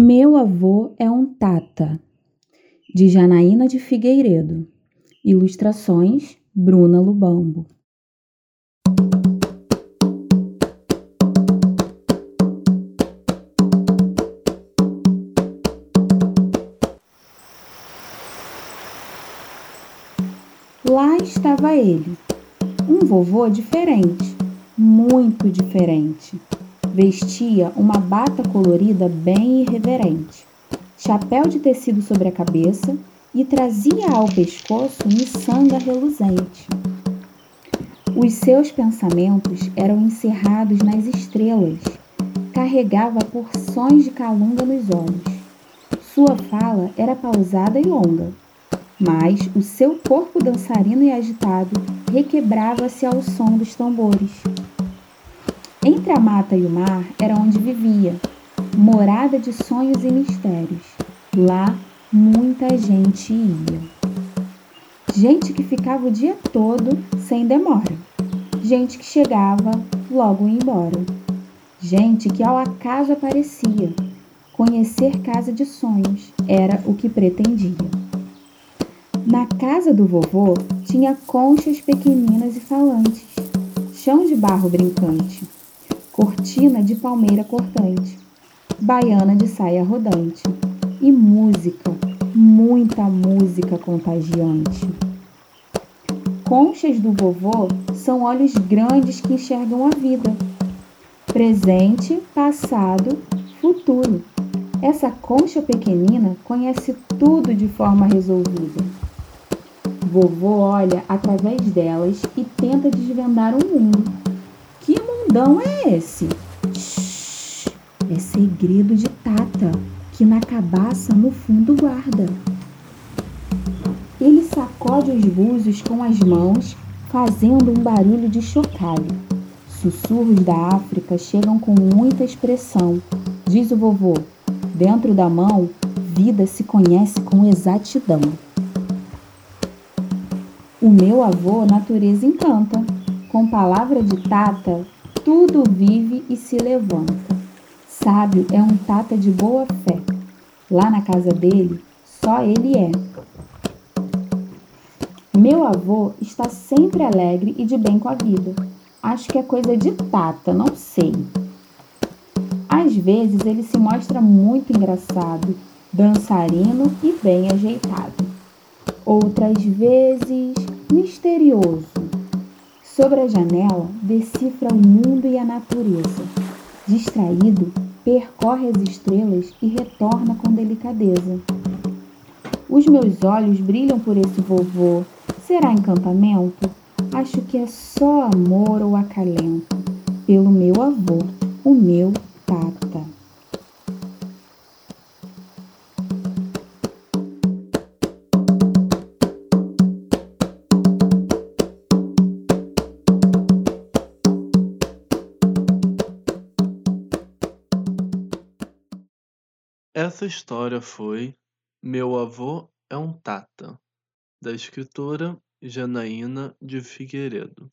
Meu avô é um tata, de Janaína de Figueiredo. Ilustrações Bruna Lubambo. Lá estava ele, um vovô diferente, muito diferente Vestia uma bata colorida bem irreverente, chapéu de tecido sobre a cabeça e trazia ao pescoço miçanga reluzente. Os seus pensamentos eram encerrados nas estrelas, carregava porções de calunga nos olhos. Sua fala era pausada e longa, mas o seu corpo dançarino e agitado requebrava-se ao som dos tambores. Entre a mata e o mar era onde vivia, morada de sonhos e mistérios. Lá muita gente ia. Gente que ficava o dia todo sem demora. Gente que chegava, logo ia embora. Gente que ao acaso aparecia. Conhecer casa de sonhos era o que pretendia. Na casa do vovô tinha conchas pequeninas e falantes, chão de barro brincante, cortina de palmeira cortante, baiana de saia rodante e música, muita música contagiante. Conchas do vovô são olhos grandes que enxergam a vida. Presente, passado, futuro. Essa concha pequenina conhece tudo de forma resolvida. Vovô olha através delas e tenta desvendar o mundo mundão é esse? Shhh, é segredo de Tata, que na cabaça no fundo guarda. Ele sacode os búzios com as mãos, fazendo um barulho de chocalho. Sussurros da África chegam com muita expressão, diz o vovô. Dentro da mão, vida se conhece com exatidão. O meu avô, natureza encanta. Com palavra de tata, tudo vive e se levanta. Sábio é um tata de boa fé. Lá na casa dele, só ele é. Meu avô está sempre alegre e de bem com a vida. Acho que é coisa de tata, não sei. Às vezes ele se mostra muito engraçado, dançarino e bem ajeitado. Outras vezes, misterioso Sobre a janela, decifra o mundo e a natureza. Distraído, percorre as estrelas e retorna com delicadeza. Os meus olhos brilham por esse vovô. Será encantamento? Acho que é só amor ou acalento. Pelo meu avô, o meu tata. Essa história foi Meu Avô é um Tata, da escritora Janaína de Figueiredo.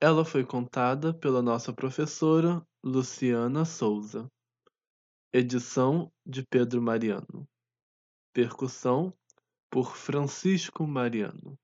Ela foi contada pela nossa professora Luciana Souza. Edição de Pedro Mariano. Percussão por Francisco Mariano.